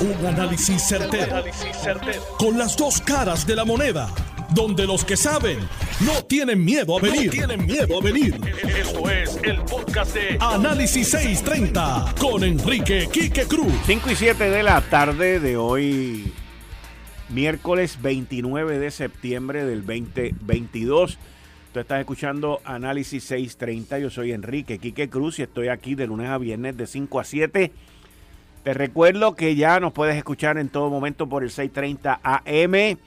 Un análisis certero, Con las dos caras de la moneda. Donde los que saben no tienen miedo a venir. tienen miedo a venir. Esto es el podcast de Análisis 630 con Enrique Quique Cruz. 5 y 7 de la tarde de hoy, miércoles 29 de septiembre del 2022. Tú estás escuchando Análisis 630. Yo soy Enrique Quique Cruz y estoy aquí de lunes a viernes de 5 a 7 te recuerdo que ya nos puedes escuchar en todo momento por el 630 AM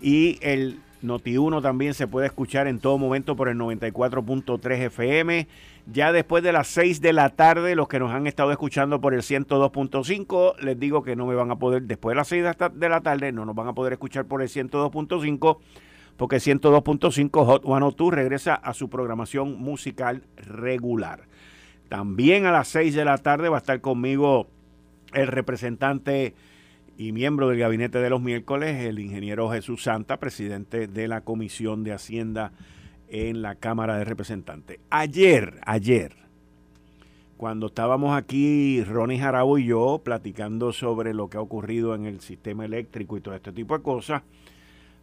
y el Noti1 también se puede escuchar en todo momento por el 94.3 FM. Ya después de las 6 de la tarde, los que nos han estado escuchando por el 102.5, les digo que no me van a poder, después de las 6 de la tarde, no nos van a poder escuchar por el 102.5, porque 102.5 Hot 102 regresa a su programación musical regular. También a las 6 de la tarde va a estar conmigo el representante y miembro del gabinete de los miércoles, el ingeniero Jesús Santa, presidente de la Comisión de Hacienda en la Cámara de Representantes. Ayer, ayer, cuando estábamos aquí, Ronnie Jarabo y yo, platicando sobre lo que ha ocurrido en el sistema eléctrico y todo este tipo de cosas,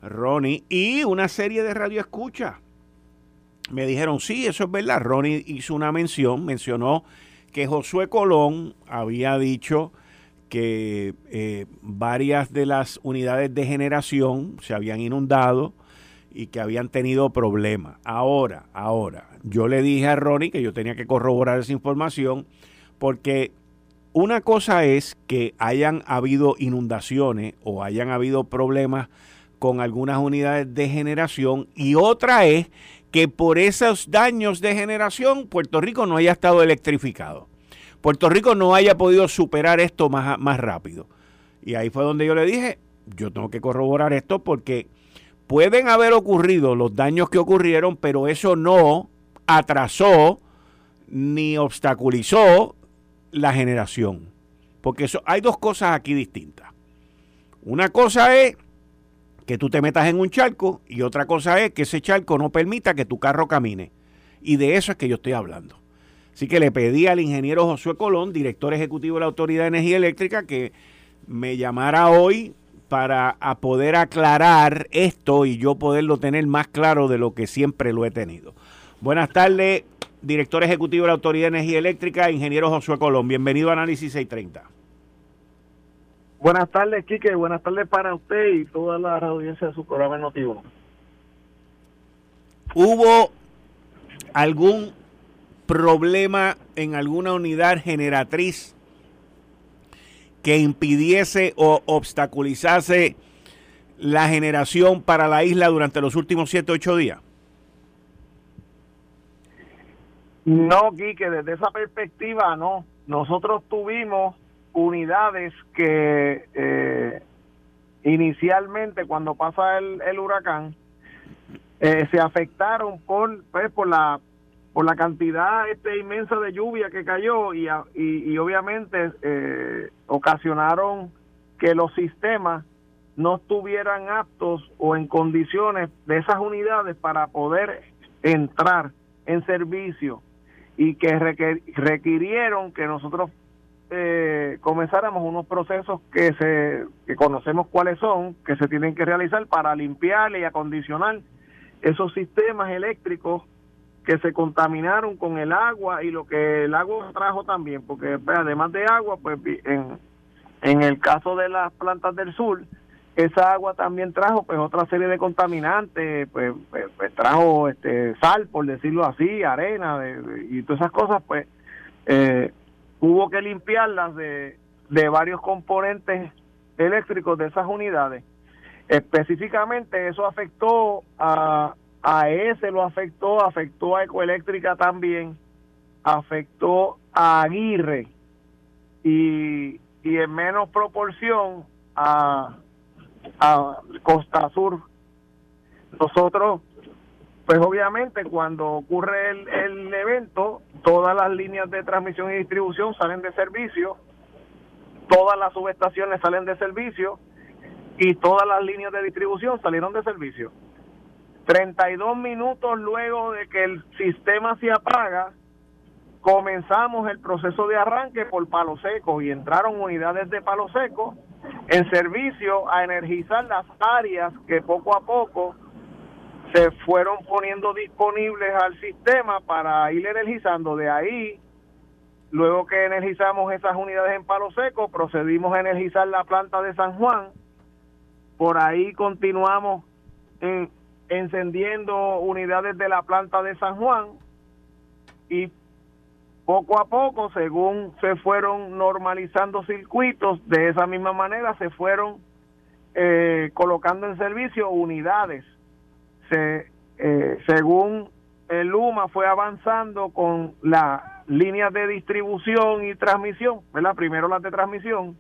Ronnie y una serie de radioescuchas me dijeron, sí, eso es verdad. Ronnie hizo una mención, mencionó que Josué Colón había dicho que eh, varias de las unidades de generación se habían inundado y que habían tenido problemas. Ahora, ahora, yo le dije a Ronnie que yo tenía que corroborar esa información porque una cosa es que hayan habido inundaciones o hayan habido problemas con algunas unidades de generación y otra es que por esos daños de generación Puerto Rico no haya estado electrificado. Puerto Rico no haya podido superar esto más, más rápido. Y ahí fue donde yo le dije, yo tengo que corroborar esto porque pueden haber ocurrido los daños que ocurrieron, pero eso no atrasó ni obstaculizó la generación. Porque eso, hay dos cosas aquí distintas. Una cosa es que tú te metas en un charco y otra cosa es que ese charco no permita que tu carro camine. Y de eso es que yo estoy hablando. Así que le pedí al ingeniero Josué Colón, director ejecutivo de la Autoridad de Energía Eléctrica, que me llamara hoy para poder aclarar esto y yo poderlo tener más claro de lo que siempre lo he tenido. Buenas tardes, director ejecutivo de la Autoridad de Energía Eléctrica, ingeniero Josué Colón. Bienvenido a Análisis 630. Buenas tardes, Quique. Buenas tardes para usted y toda la audiencia de su programa Notivo. ¿Hubo algún problema en alguna unidad generatriz que impidiese o obstaculizase la generación para la isla durante los últimos 7 o 8 días? No, Quique, desde esa perspectiva no. Nosotros tuvimos unidades que eh, inicialmente cuando pasa el, huracán eh, se afectaron por pues, por la por la cantidad este inmensa de lluvia que cayó y, y, obviamente eh, ocasionaron que los sistemas no estuvieran aptos o en condiciones de esas unidades para poder entrar en servicio y que requirieron que nosotros eh, comenzáramos unos procesos que se que conocemos cuáles son, que se tienen que realizar para limpiar y acondicionar esos sistemas eléctricos que se contaminaron con el agua y lo que el agua trajo también, porque pues, además de agua, pues en, en el caso de las plantas del sur, esa agua también trajo pues otra serie de contaminantes, pues, pues, pues trajo este sal, por decirlo así, arena y todas esas cosas, pues eh, hubo que limpiarlas de, de varios componentes eléctricos de esas unidades. Específicamente eso afectó a, a ese, lo afectó, afectó a Ecoeléctrica también, afectó a Aguirre y, y en menos proporción a, a Costa Sur. Nosotros pues obviamente cuando ocurre el, evento, todas las líneas de transmisión y distribución salen de servicio, todas las subestaciones salen de servicio y todas las líneas de distribución salieron de servicio. 32 minutos luego de que el sistema se apaga, comenzamos el proceso de arranque por Palo Seco y entraron unidades de Palo Seco en servicio a energizar las áreas que poco a poco se fueron poniendo disponibles al sistema para ir energizando. De ahí, luego que energizamos esas unidades en Palo Seco, procedimos a energizar la planta de San Juan. Por ahí continuamos encendiendo unidades de la planta de San Juan y poco a poco, según se fueron normalizando circuitos, de esa misma manera se fueron eh, colocando en servicio unidades. Se, eh, según el UMA fue avanzando con las líneas de distribución y transmisión, ¿verdad? Primero las de transmisión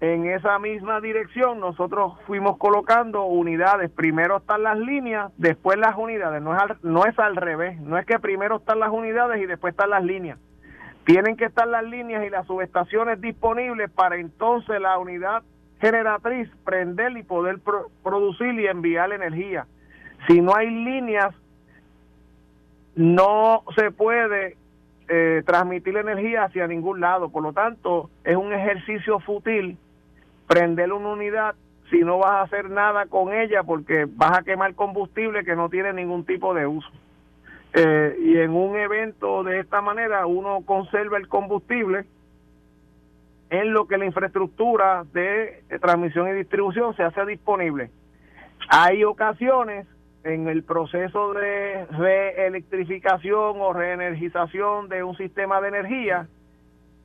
en esa misma dirección nosotros fuimos colocando unidades. Primero están las líneas, después las unidades. No es, al, no es al revés. No es que primero están las unidades y después están las líneas. Tienen que estar las líneas y las subestaciones disponibles para entonces la unidad generatriz prender y poder producir y enviar energía. Si no hay líneas, no se puede eh, transmitir energía hacia ningún lado. Por lo tanto, es un ejercicio fútil prender una unidad si no vas a hacer nada con ella porque vas a quemar combustible que no tiene ningún tipo de uso. Eh, y en un evento de esta manera uno conserva el combustible en lo que la infraestructura de transmisión y distribución se hace disponible. Hay ocasiones en el proceso de reelectrificación o reenergización de un sistema de energía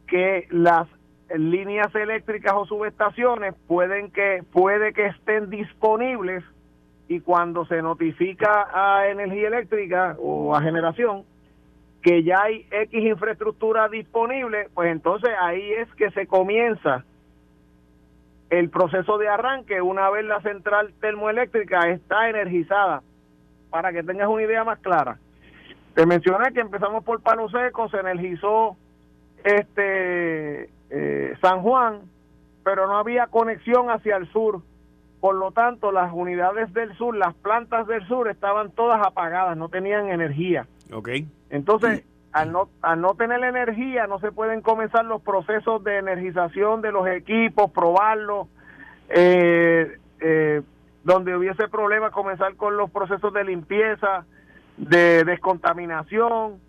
que las líneas eléctricas o subestaciones pueden que puede que estén disponibles y cuando se notifica a energía eléctrica o a generación que ya hay X infraestructura disponible, pues entonces ahí es que se comienza el proceso de arranque una vez la central termoeléctrica está energizada. Para que tengas una idea más clara. Te mencioné que empezamos por Palo Seco, se energizó este eh, San Juan, pero no había conexión hacia el sur. Por lo tanto, las unidades del sur, las plantas del sur estaban todas apagadas, no tenían energía. Ok. Entonces, al, no, al no tener energía, no se pueden comenzar los procesos de energización de los equipos, probarlos. Eh, eh, donde hubiese problemas, comenzar con los procesos de limpieza, de descontaminación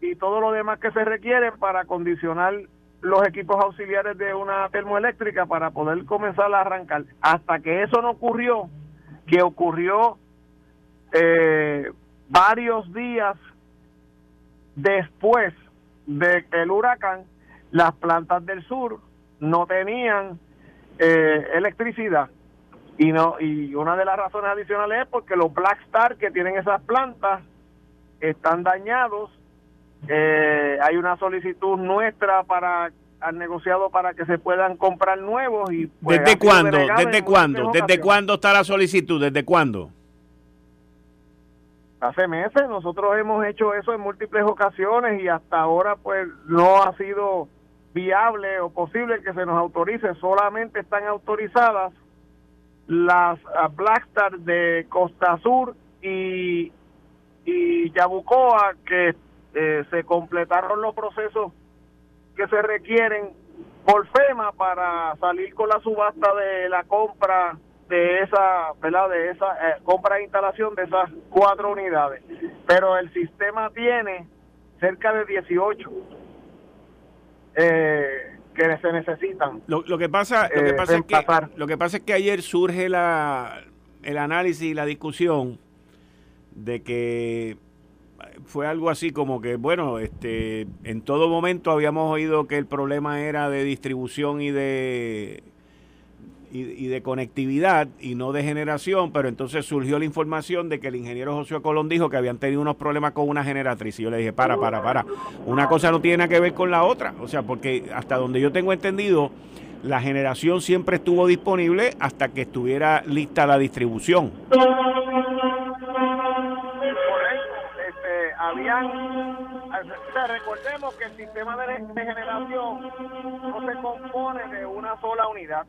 y todo lo demás que se requiere para condicionar los equipos auxiliares de una termoeléctrica para poder comenzar a arrancar. Hasta que eso no ocurrió, que ocurrió eh, varios días después de el huracán, las plantas del sur no tenían eh, electricidad. Y, no, y una de las razones adicionales es porque los Black Star que tienen esas plantas están dañados eh, hay una solicitud nuestra para al negociado para que se puedan comprar nuevos y pues, ¿Desde cuándo? ¿Desde cuándo? ¿Desde cuándo está la solicitud? ¿Desde cuándo? Hace meses nosotros hemos hecho eso en múltiples ocasiones y hasta ahora pues no ha sido viable o posible que se nos autorice, solamente están autorizadas las Blackstar de Costa Sur y, y Yabucoa que eh, se completaron los procesos que se requieren por FEMA para salir con la subasta de la compra de esa, ¿verdad? De esa eh, compra e instalación de esas cuatro unidades. Pero el sistema tiene cerca de 18 eh, que se necesitan. Lo, que pasa, lo que pasa es que lo que pasa es que ayer surge la el análisis y la discusión de que fue algo así como que, bueno, este, en todo momento habíamos oído que el problema era de distribución y de y, de conectividad y no de generación, pero entonces surgió la información de que el ingeniero José Colón dijo que habían tenido unos problemas con una generatriz. Y yo le dije, para, para, para. Una cosa no tiene nada que ver con la otra. O sea, porque hasta donde yo tengo entendido, la generación siempre estuvo disponible hasta que estuviera lista la distribución. recordemos que el sistema de, generación no se compone de una sola unidad.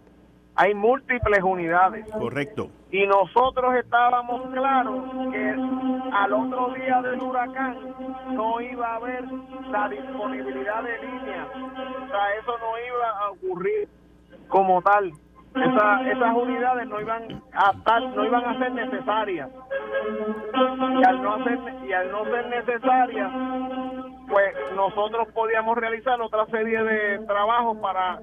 Hay múltiples unidades. Correcto. Y nosotros estábamos claros que al otro día del huracán no iba a haber la disponibilidad de líneas. O sea, eso no iba a ocurrir como tal. esas unidades no iban a no iban a ser necesarias. Y al no ser, y al no ser necesarias, pues nosotros podíamos realizar otra serie de trabajos para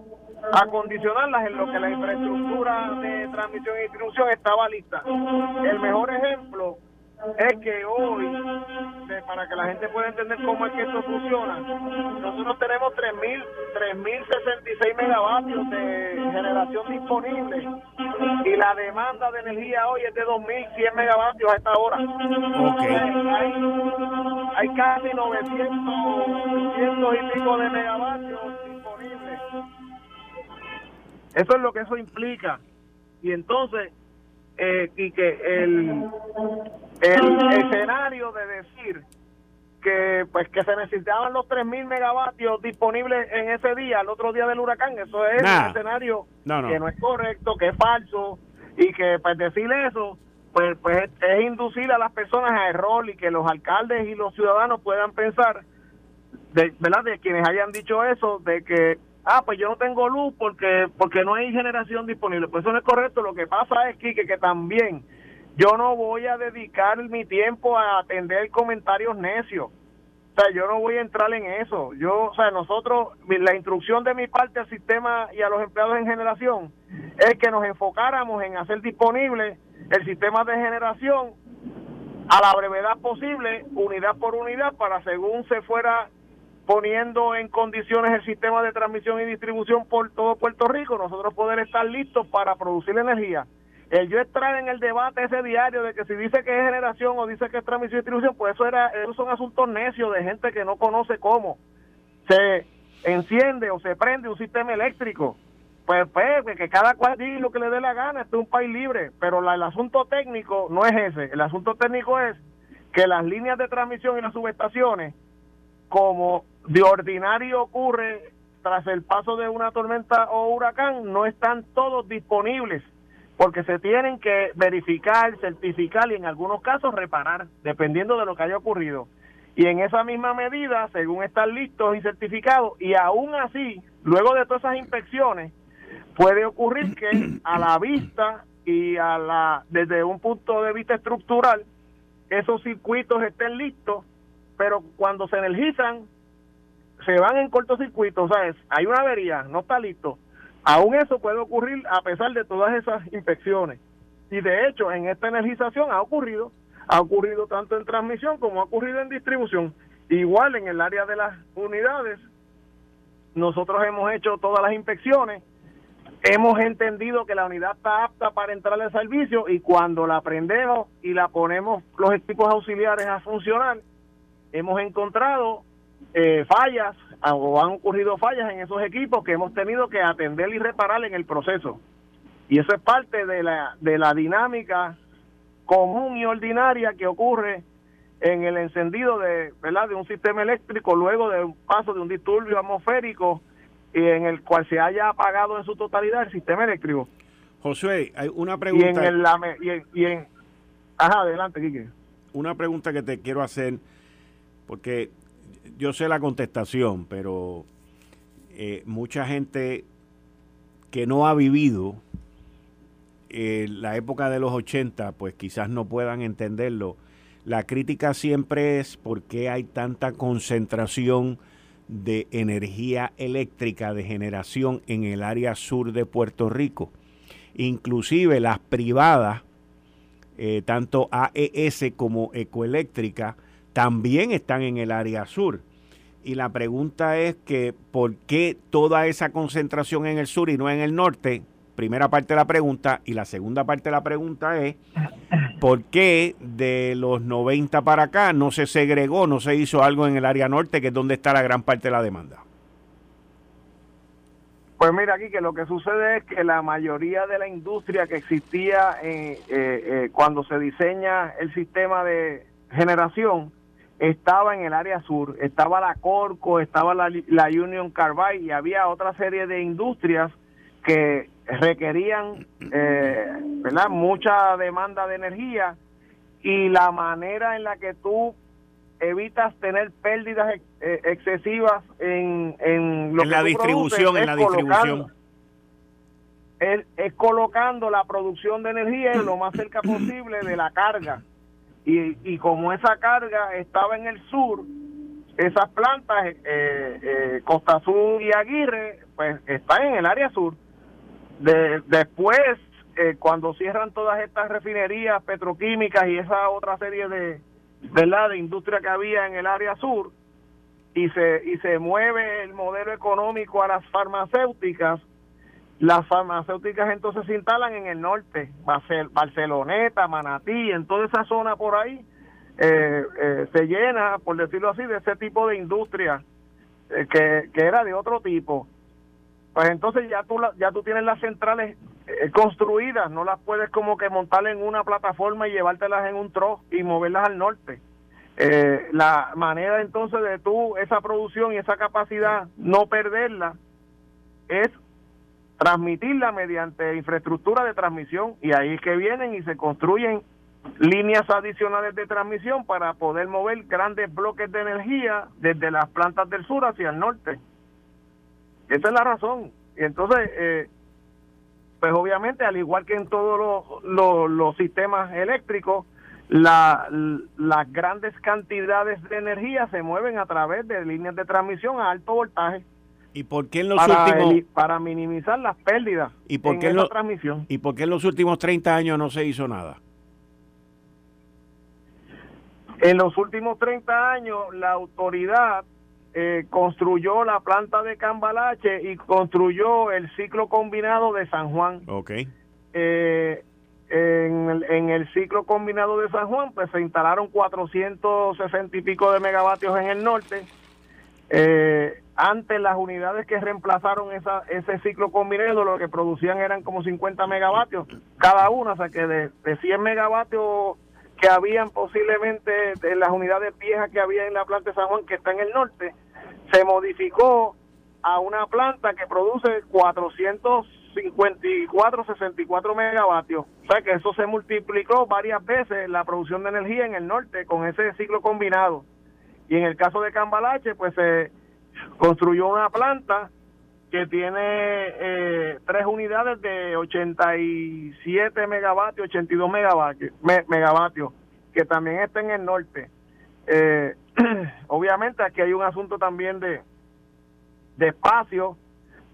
acondicionarlas en lo que la infraestructura de transmisión y distribución estaba lista. El mejor ejemplo es que hoy, para que la gente pueda entender cómo es que esto funciona, nosotros tenemos 3.066 megavatios de generación disponible y la demanda de energía hoy es de 2.100 megavatios a esta hora. Hay, hay, casi 900, 900 y pico de megavatios disponibles. Eso es lo que eso implica. Y entonces, eh, y que el, el escenario de decir que pues que se necesitaban los 3.000 megavatios disponibles en ese día, el otro día del huracán, eso es un escenario que no es correcto, que es falso y que pues decir eso pues, pues es inducir a las personas a error y que los alcaldes y los ciudadanos puedan pensar de verdad de quienes hayan dicho eso de que ah, pues yo no tengo luz porque porque no hay generación disponible. Pues eso no es correcto. Lo que pasa es, que, que también yo no voy a dedicar mi tiempo a atender comentarios necios. O sea, yo no voy a entrar en eso. Yo, o sea, nosotros, la instrucción de mi parte al sistema y a los empleados en generación es que nos enfocáramos en hacer disponible el sistema de generación a la brevedad posible, unidad por unidad, para según se fuera poniendo en condiciones el sistema de transmisión y distribución por todo Puerto Rico, nosotros poder estar listos para producir energía. El yo entrar en el debate ese diario de que si dice que es generación o dice que es transmisión y distribución, pues eso era, esos son asuntos necios de gente que no conoce cómo. Se enciende o se prende un sistema eléctrico. Pues, pues que cada cual diga lo que le dé la gana, este es un país libre, pero el asunto técnico no es ese, el asunto técnico es que las líneas de transmisión y las subestaciones como de ordinario ocurre tras el paso de una tormenta o huracán, no están todos disponibles porque se tienen que verificar, certificar y en algunos casos reparar, dependiendo de lo que haya ocurrido. Y en esa misma medida, según están listos y certificados, y aún así, luego de todas esas inspecciones, puede ocurrir que a la vista y a la desde un punto de vista estructural, esos circuitos estén listos, pero cuando se energizan, se van en cortocircuito, ¿sabes? Hay una avería, no está listo. Aún eso puede ocurrir a pesar de todas esas inspecciones. Y de hecho, en esta energización ha ocurrido, ha ocurrido tanto en transmisión como ha ocurrido en distribución. Igual en el área de las unidades, nosotros hemos hecho todas las inspecciones, hemos entendido que la unidad está apta para entrar al servicio y cuando la prendemos y la ponemos los equipos auxiliares a funcionar, hemos encontrado eh, fallas o han ocurrido fallas en esos equipos que hemos tenido que atender y reparar en el proceso. Y eso es parte de la, de la dinámica común y ordinaria que ocurre en el encendido de, ¿verdad? de un sistema eléctrico luego de un paso de un disturbio atmosférico y en el cual se haya apagado en su totalidad el sistema eléctrico. Josué, hay una pregunta. Y en, el, y en, Ajá, adelante, Quique. Una pregunta que te quiero hacer, porque yo sé la contestación, pero eh, mucha gente que no ha vivido eh, la época de los 80, pues quizás no puedan entenderlo. La crítica siempre es por qué hay tanta concentración de energía eléctrica de generación en el área sur de Puerto Rico. Inclusive las privadas, eh, tanto AES como Ecoeléctrica, también están en el área sur. Y la pregunta es que ¿por qué toda esa concentración en el sur y no en el norte? Primera parte de la pregunta. Y la segunda parte de la pregunta es ¿por qué de los 90 para acá no se segregó, no se hizo algo en el área norte, que es donde está la gran parte de la demanda? Pues mira aquí que lo que sucede es que la mayoría de la industria que existía eh, eh, eh, cuando se diseña el sistema de generación estaba en el área sur, estaba la Corco, estaba la, Union Carbide y había otra serie de industrias que requerían eh, ¿verdad? mucha demanda de energía y la manera en la que tú evitas tener pérdidas eh, excesivas en, en lo la distribución en la distribución es, es, colocando la producción de energía en lo más cerca posible de la carga y, y como esa carga estaba en el sur esas plantas eh, eh, Costa Sur y Aguirre pues están en el área sur de, después eh, cuando cierran todas estas refinerías petroquímicas y esa otra serie de, ¿verdad? de industria que había en el área sur y se, y se mueve el modelo económico a las farmacéuticas, las farmacéuticas entonces se instalan en el norte, Barceloneta, Manatí, en toda esa zona por ahí, eh, eh, se llena, por decirlo así, de ese tipo de industria que, que era de otro tipo. Pues entonces ya tú, ya tú tienes las centrales eh, construidas, no las puedes como que montar en una plataforma y llevártelas en un trozo y moverlas al norte. Eh, la manera entonces de tú esa producción y esa capacidad no perderla es transmitirla mediante infraestructura de transmisión y ahí es que vienen y se construyen líneas adicionales de transmisión para poder mover grandes bloques de energía desde las plantas del sur hacia el norte. Esa es la razón. Y entonces, eh, pues obviamente, al igual que en todos los, sistemas eléctricos, la, las grandes cantidades de energía se mueven a través de líneas de transmisión a alto voltaje. ¿Y por qué en los para últimos para minimizar las pérdidas ¿Y por qué en, la transmisión? ¿Y por qué en los últimos 30 años no se hizo nada? En los últimos 30 años la autoridad eh, construyó la planta de Cambalache y construyó el ciclo combinado de San Juan. Ok. Eh, en, el, en el ciclo combinado de San Juan, pues se instalaron 460 y pico de megavatios en el norte. Eh, antes las unidades que reemplazaron esa, ese ciclo combinado lo que producían eran como 50 megavatios cada una, o sea que de, de 100 megavatios que habían posiblemente de las unidades viejas que había en la planta de San Juan, que está en el norte, se modificó a una planta que produce 454, 64 megavatios. O sea que eso se multiplicó varias veces la producción de energía en el norte con ese ciclo combinado. Y en el caso de Cambalache, pues se construyó una planta que tiene eh, tres unidades de 87 megavatios, 82 megavatios, megavatios que también está en el norte. Eh, obviamente aquí hay un asunto también de, de espacio,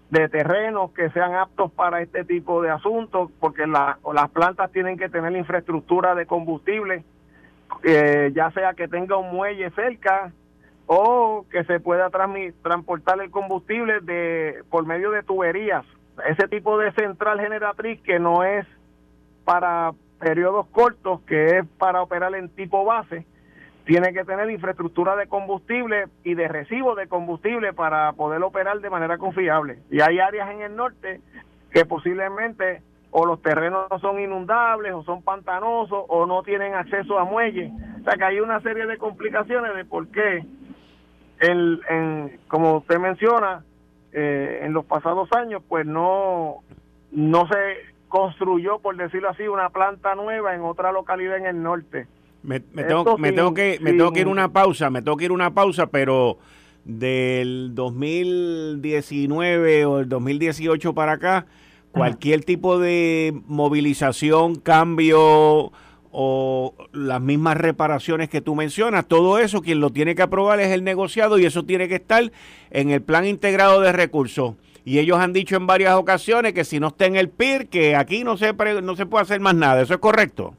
de terrenos que sean aptos para este tipo de asuntos, porque la, las plantas tienen que tener infraestructura de combustible, eh, ya sea que tenga un muelle cerca, o que se pueda transportar el combustible de por medio de tuberías. Ese tipo de central generatriz que no es para periodos cortos, que es para operar en tipo base, tiene que tener infraestructura de combustible y de recibo de combustible para poder operar de manera confiable. Y hay áreas en el norte que posiblemente o los terrenos son inundables o son pantanosos o no tienen acceso a muelles. O sea que hay una serie de complicaciones de por qué el, en, como usted menciona, eh, en los pasados años, pues no, no se construyó, por decirlo así, una planta nueva en otra localidad en el norte. Me, tengo, me tengo que me tengo que ir una pausa, me tengo que ir una pausa, pero del 2019 o el 2018 para acá, cualquier tipo de movilización, cambio o las mismas reparaciones que tú mencionas, todo eso quien lo tiene que aprobar es el negociado y eso tiene que estar en el plan integrado de recursos. Y ellos han dicho en varias ocasiones que si no está en el PIR, que aquí no se, no se puede hacer más nada. ¿Eso es correcto?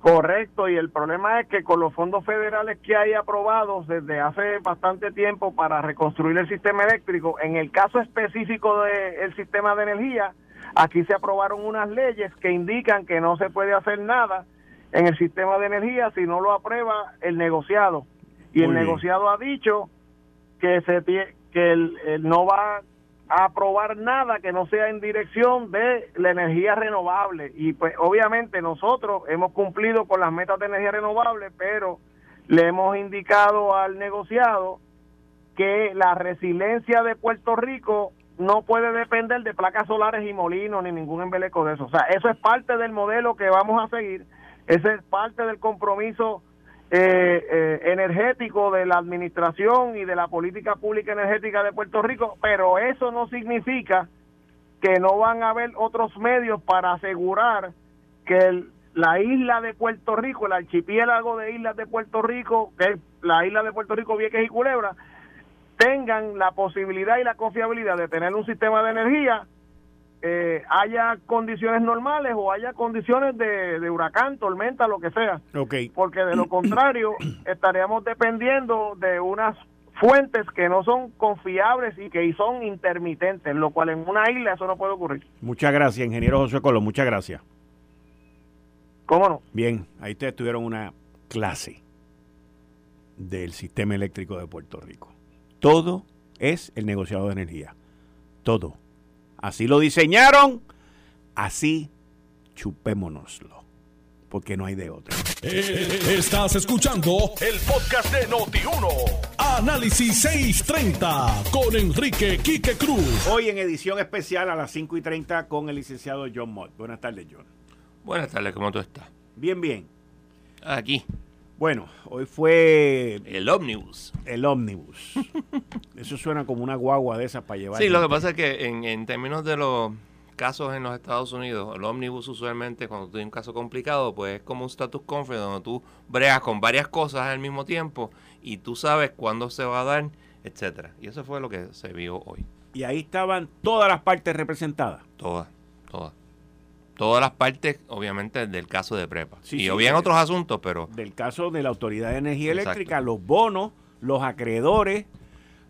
Correcto, y el problema es que con los fondos federales que hay aprobados desde hace bastante tiempo para reconstruir el sistema eléctrico, en el caso específico del sistema de energía, Aquí se aprobaron unas leyes que indican que no se puede hacer nada en el sistema de energía si no lo aprueba el negociado. Y el negociado ha dicho que se que él, no va a aprobar nada que no sea en dirección de la energía renovable. Y pues obviamente nosotros hemos cumplido con las metas de energía renovable, pero le hemos indicado al negociado que la resiliencia de Puerto Rico no puede depender de placas solares y molinos ni ningún embeleco de eso. O sea, eso es parte del modelo que vamos a seguir, ese es parte del compromiso eh, eh, energético de la administración y de la política pública energética de Puerto Rico, pero eso no significa que no van a haber otros medios para asegurar que la isla de Puerto Rico, el archipiélago de islas de Puerto Rico, que es la isla de Puerto Rico, Vieques y Culebra, tengan la posibilidad y la confiabilidad de tener un sistema de energía, eh, haya condiciones normales o haya condiciones de, huracán, tormenta, lo que sea. Okay. Porque de lo contrario estaríamos dependiendo de unas fuentes que no son confiables y que son intermitentes, lo cual en una isla eso no puede ocurrir. Muchas gracias, ingeniero José Colo, muchas gracias. ¿Cómo no? Bien, ahí ustedes tuvieron una clase del sistema eléctrico de Puerto Rico. Todo es el negociado de energía. Todo. Así lo diseñaron, así chupémonoslo. Porque no hay de otra. Eh, estás escuchando el podcast de Noti1. Análisis 630 con Enrique Quique Cruz. Hoy en edición especial a las 5 y 30 con el licenciado John Mott. Buenas tardes, John. Buenas tardes, ¿cómo tú estás? Bien, bien. Aquí. Bueno, hoy fue... El ómnibus. El ómnibus. Eso suena como una guagua de esas para llevar. Sí, lo que pasa es que en, términos de los casos en los Estados Unidos, el ómnibus usualmente cuando tienes un caso complicado, pues es como un status conference donde tú bregas con varias cosas al mismo tiempo y tú sabes cuándo se va a dar, etcétera. Y eso fue lo que se vio hoy. Y ahí estaban todas las partes representadas. Todas, todas todas las partes, obviamente, del caso de prepa. y sí, habían otros asuntos, pero... Del caso de la Autoridad de Energía Eléctrica, los bonos, los acreedores,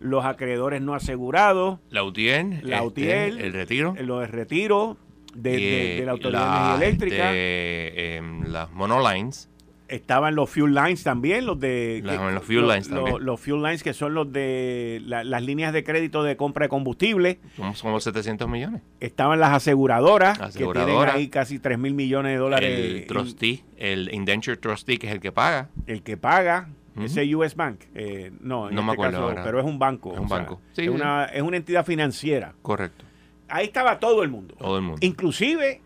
los acreedores no asegurados. La UTIER. La. Este, el retiro. Los retiro de, de, la Autoridad de Energía Eléctrica. Este, las monolines. Estaban los fuel lines también, los de... los fuel lines también. Los, fuel lines que son los de las líneas de crédito de compra de combustible. Son los 700 millones. Estaban las aseguradoras, que tienen ahí casi 3 mil millones de dólares. El trustee, el indenture trustee, que es el que paga. El que paga, ese US Bank. Eh, no, en no este me acuerdo caso, pero es un banco. Es un banco. es, Una, es una entidad financiera. Correcto. Ahí estaba todo el mundo. Todo el mundo. Inclusive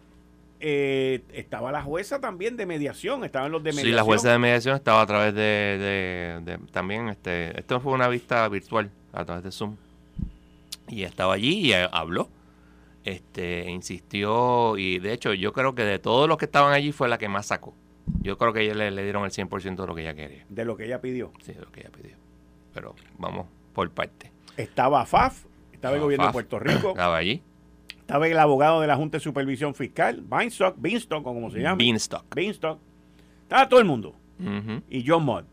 eh, estaba la jueza también de mediación, estaban los de mediación. Sí, la jueza de mediación estaba a través de, también, este, esto fue una vista virtual a través de Zoom. Y estaba allí y habló, este, insistió y de hecho yo creo que de todos los que estaban allí fue la que más sacó. Yo creo que ella le, le dieron el 100% de lo que ella quería. De lo que ella pidió. Sí, de lo que ella pidió. Pero vamos por parte. Estaba FAF, estaba el gobierno de Puerto Rico. Estaba allí estaba el abogado de la Junta de Supervisión Fiscal, Beanstalk, Beanstalk, como se llama. Beanstalk. Beanstalk. Estaba todo el mundo. Y John Mott.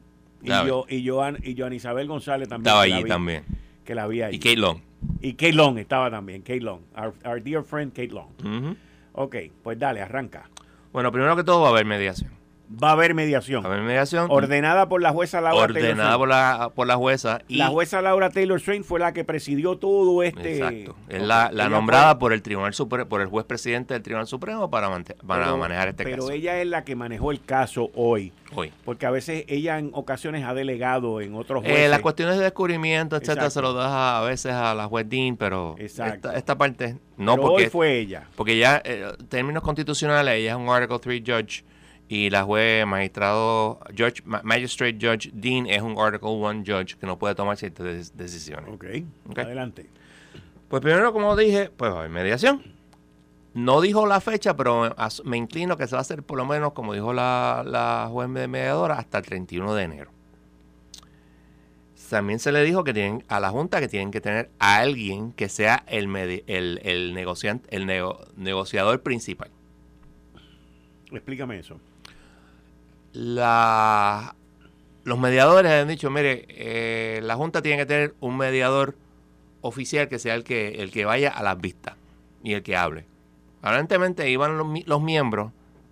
Y, yo, y, Joan, y Joan Isabel González también. Estaba allí también. Que la había. Y Kate Long. Y Kate Long estaba también. Kate Long. Our, dear friend Kate Long. Ok, pues dale, arranca. Bueno, primero que todo va a haber mediación. Va a haber mediación. Va a haber mediación. Ordenada por la jueza Laura Ordenada por la, por la jueza. Y la jueza Laura Taylor Swain fue la que presidió todo este. Exacto. Es la, nombrada por el Tribunal Supremo, por el juez presidente del Tribunal Supremo para, para manejar este caso. Pero ella es la que manejó el caso hoy. Hoy. Porque a veces ella en ocasiones ha delegado en otros eh, jueces. las cuestiones de descubrimiento, etcétera, se lo deja a veces a la juez Dean, pero esta, esta, parte no porque. Hoy fue ella. Porque ya, en eh, términos constitucionales, ella es un Article 3 judge y la juez magistrado judge magistrate judge Dean es un Article 1 judge que no puede tomar ciertas decisiones. Okay. ok, adelante. Pues primero, como dije, pues va a haber mediación. No dijo la fecha, pero me inclino que se va a hacer por lo menos, como dijo la, la juez mediadora, hasta el 31 de enero. También se le dijo que tienen a la Junta que tienen que tener a alguien que sea el, el, el, negociante, el negociador principal. Explícame eso la, los mediadores han dicho, mire, eh, la Junta tiene que tener un mediador oficial que sea el que, el que vaya a las vistas y el que hable. Aparentemente iban los, miembros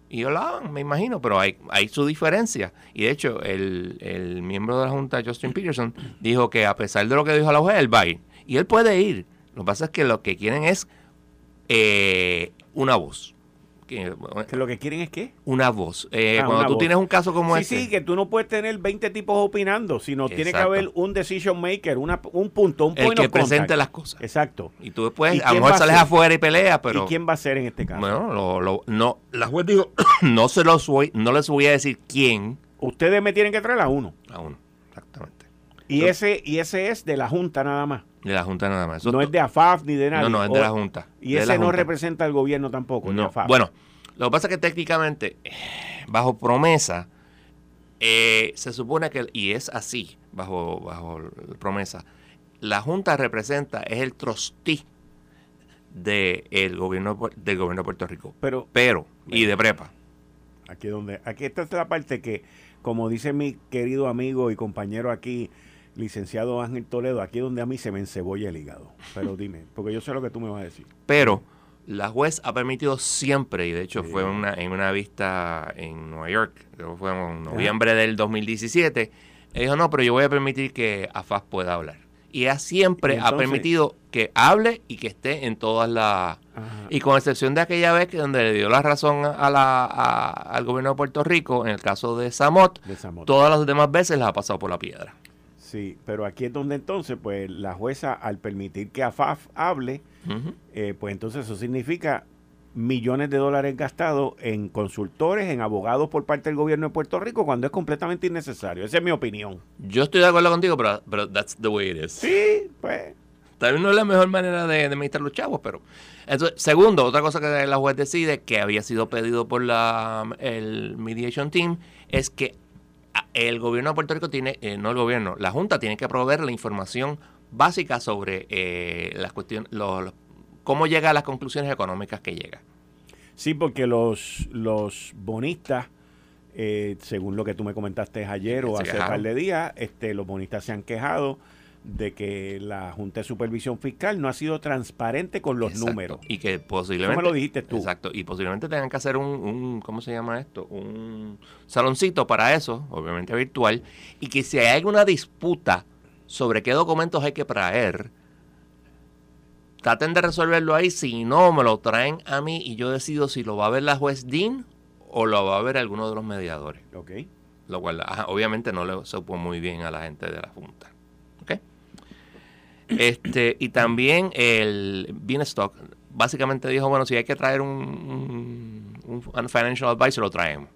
y hablaban, me imagino, pero hay, hay su diferencia. Y de hecho, el, el, miembro de la Junta, Justin Peterson, dijo que a pesar de lo que dijo la juez, él va a ir. Y él puede ir. Lo que pasa es que lo que quieren es eh, una voz que, ¿Que lo que quieren es qué? una voz. Eh, Ah, cuando una tú voz. tienes un caso como sí, este, sí, que tú no puedes tener 20 tipos opinando, sino tiene que Exacto. haber un decision maker, una, un punto, un el que presente las cosas. Exacto. Y tú después, ¿Y a lo mejor sales ser? afuera y peleas, pero... ¿Y quién va a ser en este caso? Bueno, lo, lo- no, la juez dijo, no se los voy, no les voy a decir quién Ustedes me tienen que traer a uno. a uno, exactamente. Y ese, y ese es de la Junta nada más. De la Junta nada más. Eso no es de AFAF ni de nadie. No, no, es de la Junta. Y de ese no Junta. representa al gobierno tampoco, ni No. AFAF. Bueno, lo que pasa es que técnicamente, bajo promesa, eh, se supone que, y es así, bajo, bajo promesa, la Junta representa, es el gobierno, de Pu- del gobierno de Puerto Rico. Pero Pero, y de prepa. aquí donde, aquí esta es la parte que, como dice mi querido amigo y compañero aquí, licenciado Ángel Toledo, aquí donde a mí se me encebolla el hígado. Pero dime, porque yo sé lo que tú me vas a decir. Pero la juez ha permitido siempre, y de hecho Sí. fue una, en una vista en Nueva York, creo fue en noviembre del 2017, ella dijo, no, pero yo voy a permitir que AFAS pueda hablar. Y ella siempre Y ha permitido que hable y que esté en todas las... Ajá. Y con excepción de aquella vez que donde le dio la razón a la, a- al gobierno de Puerto Rico, en el caso de Samot, De esa moto. todas las demás veces las ha pasado por la piedra. Sí, pero aquí es donde entonces, pues la jueza, al permitir que AFAF hable, eh, pues entonces eso significa millones de dólares gastados en consultores, en abogados por parte del gobierno de Puerto Rico, cuando es completamente innecesario. Esa es mi opinión. Yo estoy de acuerdo contigo, pero, pero that's the way it is. Sí, pues. Tal vez no es la mejor manera de, de administrar los chavos, pero... Entonces, segundo, otra cosa que la juez decide, que había sido pedido por la, el Mediation Team, es que el gobierno de Puerto Rico tiene, eh, no el gobierno, la Junta tiene que proveer la información básica sobre eh, las cuestiones, los- los- cómo llega a las conclusiones económicas que llega. Sí, porque los, los bonistas, eh, según lo que tú me comentaste ayer o Se hace un par de días, este, los bonistas se han quejado de que la Junta de Supervisión Fiscal no ha sido transparente con los Exacto. números. Y que posiblemente... Eso me lo dijiste tú. Exacto. Y posiblemente tengan que hacer un, un- ¿cómo se llama esto? Un saloncito para eso, obviamente virtual. Y que si hay alguna disputa sobre qué documentos hay que traer, traten de resolverlo ahí. Si no, me lo traen a mí y yo decido si lo va a ver la juez Dean o lo va a ver alguno de los mediadores. Ok. Lo cual, ajá, obviamente, no le supo muy bien a la gente de la Junta. Este, y también el Beanstalk básicamente dijo, bueno, si hay que traer un, un, un financial advisor, lo traemos.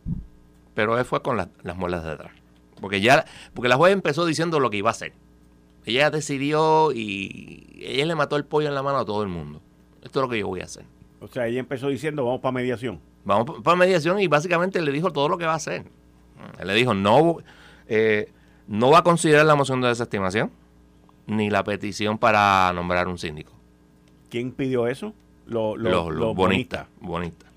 Pero él fue con las- las muelas de atrás. Porque ya, porque la juez empezó diciendo lo que iba a hacer. Ella decidió y ella le mató el pollo en la mano a todo el mundo. Esto es lo que yo voy a hacer. O sea, ella empezó diciendo, vamos para mediación. Vamos para mediación y básicamente le dijo todo lo que va a hacer. Él le dijo, no, eh, no va a considerar la moción de desestimación ni la petición para nombrar un síndico. ¿Quién pidió eso? Lo- lo- los, los los bonistas. bonistas.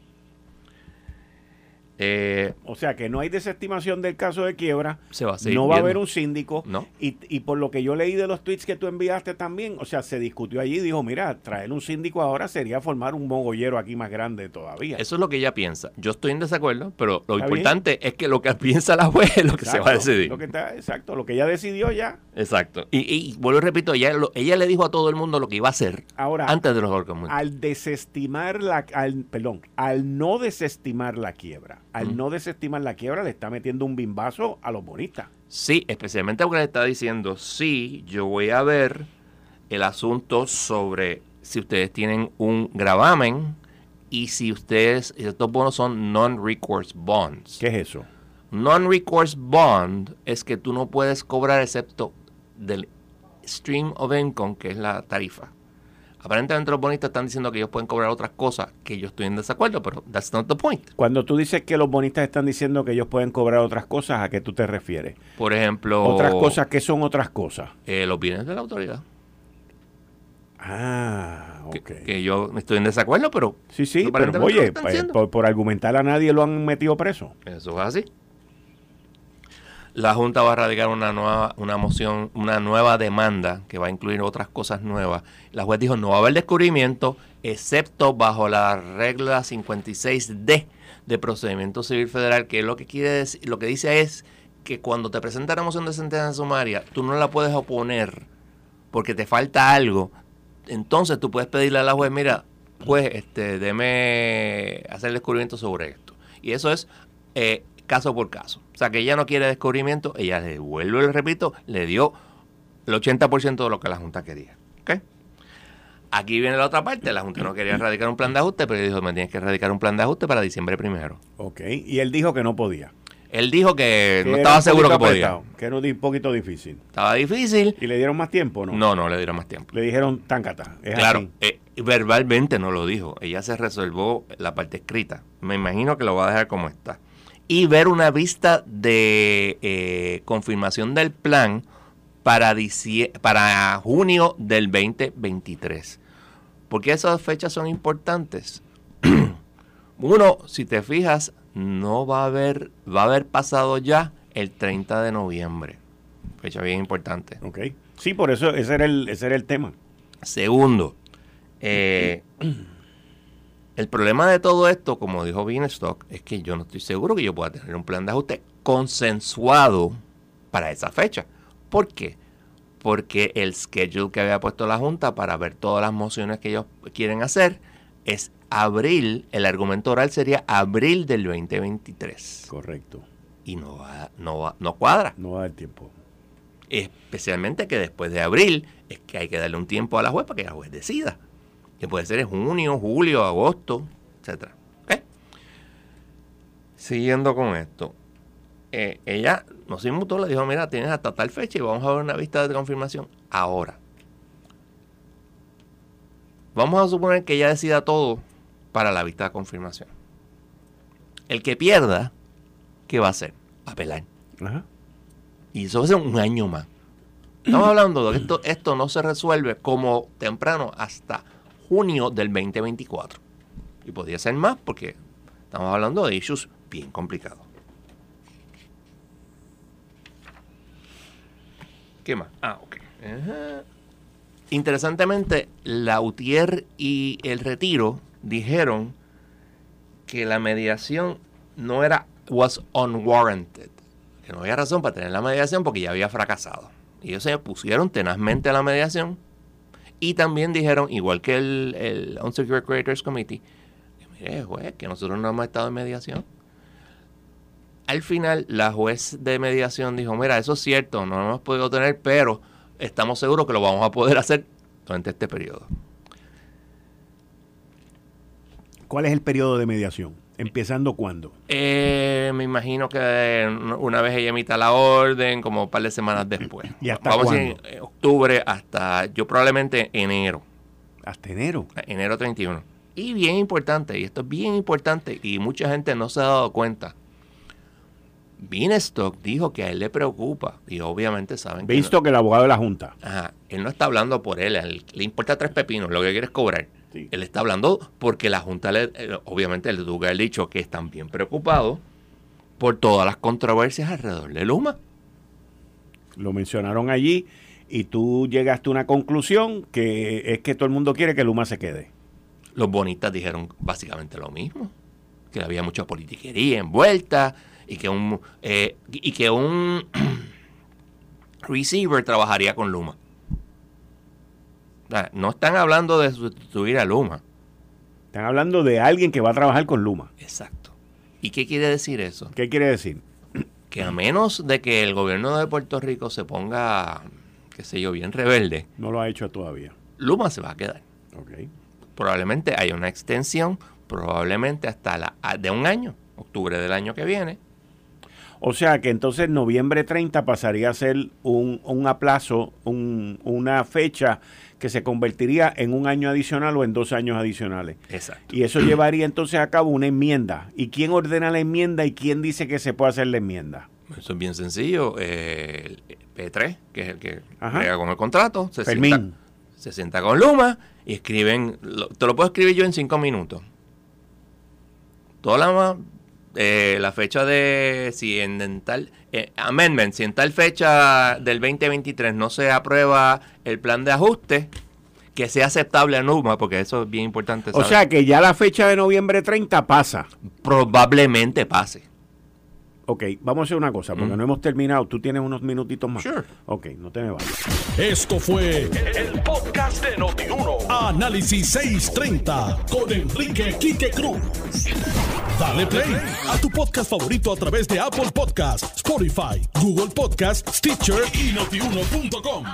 Eh, O sea, que no hay desestimación del caso de quiebra. se va a seguir no va a haber un síndico. No. Y, y por lo que yo leí de los tweets que tú enviaste también, o sea, se discutió allí y dijo, mira, traer un síndico ahora sería formar un mogollero aquí más grande todavía. Eso es lo que ella piensa. Yo estoy en desacuerdo, pero lo importante es que lo que piensa la juez es lo que se va a decidir. Lo que está, exacto, lo que ella decidió ya. Exacto. Y, y vuelvo y repito, ella, lo- ella le dijo a todo el mundo lo que iba a hacer Ahora, antes de los órganos. al desestimar la, al, perdón, al no desestimar la quiebra, al no desestimar la quiebra, le está metiendo un bimbazo a los bonistas. Sí, especialmente porque le está diciendo, sí, yo voy a ver el asunto sobre si ustedes tienen un gravamen y si ustedes, estos bonos son non-recourse bonds. ¿Qué es eso? Non-recourse bond es que tú no puedes cobrar excepto del stream of income, que es la tarifa. Aparentemente los bonistas están diciendo que ellos pueden cobrar otras cosas que yo estoy en desacuerdo, pero that's not the point. Cuando tú dices que los bonistas están diciendo que ellos pueden cobrar otras cosas, ¿a qué tú te refieres? Por ejemplo, Otras cosas, ¿qué son otras cosas? eh, los bienes de la autoridad. Ah, ok. que yo estoy en desacuerdo, pero Sí, sí, pero oye, pues, por argumentar a nadie lo han metido preso. Eso es así. La Junta va a radicar una nueva, una moción, una nueva demanda que va a incluir otras cosas nuevas. La juez dijo no va a haber descubrimiento, excepto bajo la regla 56D de procedimiento civil federal, que lo que quiere decir, lo que dice es que cuando te presenta la moción de sentencia sumaria, tú no la puedes oponer porque te falta algo. Entonces tú puedes pedirle a la juez, mira, pues este, deme hacer el descubrimiento sobre esto. Y eso es eh, caso por caso. O sea, que ella no quiere descubrimiento, ella le vuelvo, le repito, le dio el 80% de lo que la Junta quería. ¿Ok? Aquí viene la otra parte. La Junta no quería erradicar un plan de ajuste, pero dijo, me tienes que erradicar un plan de ajuste para diciembre primero. Ok, y él dijo que no podía. Él dijo que, no estaba seguro que podía. Que era un poquito difícil. Estaba difícil. ¿Y le dieron más tiempo no? No, no le dieron más tiempo. Le dijeron táncata. claro, eh, verbalmente no lo dijo. Ella se resolvió la parte escrita. Me imagino que lo va a dejar como está. Y ver una vista de eh, confirmación del plan para, para junio del 2023. ¿Por qué esas fechas son importantes? Uno, si te fijas, no va a haber, va a haber pasado ya el 30 de noviembre. Fecha bien importante. Ok. Sí, por eso ese era el, ese era el tema. Segundo, eh, el problema de todo esto, como dijo Beanstalk, es que yo no estoy seguro que yo pueda tener un plan de ajuste consensuado para esa fecha. ¿Por qué? Porque el schedule que había puesto la Junta para ver todas las mociones que ellos quieren hacer es abril, el argumento oral sería abril del 2023. Correcto. Y no va, no va, no cuadra. No va a dar tiempo. Especialmente que después de abril es que hay que darle un tiempo a la juez para que la juez decida. Que puede ser en junio, julio, agosto, etcétera. Siguiendo con esto. Eh, ella nos inmutó, le dijo, mira, tienes hasta tal fecha y vamos a ver una vista de confirmación ahora. Vamos a suponer que ella decida todo para la vista de confirmación. El que pierda, ¿qué va a hacer? Apelar. Y eso va a ser un año más. Estamos hablando de que esto, esto no se resuelve como temprano hasta junio del 2024. Y podría ser más porque estamos hablando de issues bien complicados. ¿Qué más? Ah, ok. Interesantemente, Lautier y el Retiro dijeron que la mediación no era was unwarranted, que no había razón para tener la mediación porque ya había fracasado. Y ellos se pusieron tenazmente a la mediación y también dijeron, igual que el, el Unsecured Creators Committee, mire, juez, que nosotros no hemos estado en mediación. Al final, la juez de mediación dijo, mira, eso es cierto, no lo hemos podido tener, pero estamos seguros que lo vamos a poder hacer durante este periodo. ¿Cuál es el periodo de mediación? ¿Empezando cuándo? Eh, me imagino que una vez ella emita la orden, como un par de semanas después. ¿Y hasta Vamos a decir octubre hasta, yo probablemente enero. ¿Hasta enero? Enero 31. Y bien importante, y esto es bien importante, y mucha gente no se ha dado cuenta. Binestock dijo que a él le preocupa, y obviamente saben Visto que, el abogado de la Junta. Ajá, él no está hablando por él, le importa tres pepinos, lo que quiere es cobrar. Él está hablando porque la Junta, le, eh, obviamente, le tuvo que haber dicho que están bien preocupados por todas las controversias alrededor de Luma. Lo mencionaron allí y tú llegaste a una conclusión que es que todo el mundo quiere que Luma se quede. Los bonistas dijeron básicamente lo mismo, que había mucha politiquería envuelta y que un, eh, y que un receiver trabajaría con Luma. No están hablando de sustituir a Luma. Están hablando de alguien que va a trabajar con Luma. Exacto. ¿Y qué quiere decir eso? ¿Qué quiere decir? Que a menos de que el gobierno de Puerto Rico se ponga, qué sé yo, bien rebelde. No lo ha hecho todavía. Luma se va a quedar. Okay. Probablemente haya una extensión, probablemente hasta la, de un año, octubre del año que viene, o sea que entonces noviembre 30 pasaría a ser un, un aplazo, un, una fecha que se convertiría en un año adicional o en dos años adicionales. Exacto. Y eso llevaría entonces a cabo una enmienda. ¿Y quién ordena la enmienda y quién dice que se puede hacer la enmienda? Eso es bien sencillo. Eh, el P3, que es el que llega con el contrato, se sienta, se sienta, con Luma y escriben, te lo puedo escribir yo en cinco minutos. Toda la eh, la fecha de si en, tal eh, amendment, si en tal fecha del 2023 no se aprueba el plan de ajuste, que sea aceptable a NUMA, porque eso es bien importante. O sea que ya la fecha de noviembre 30 pasa. Probablemente pase. Ok, vamos a hacer una cosa, porque Mm. no hemos terminado. Tú tienes unos minutitos más. Sure. Ok, no te me vayas. Esto fue el podcast de Notiuno. Análisis 630 con Enrique Quique Cruz. Dale play a tu podcast favorito a través de Apple Podcasts, Spotify, Google Podcasts, Stitcher y notiuno.com.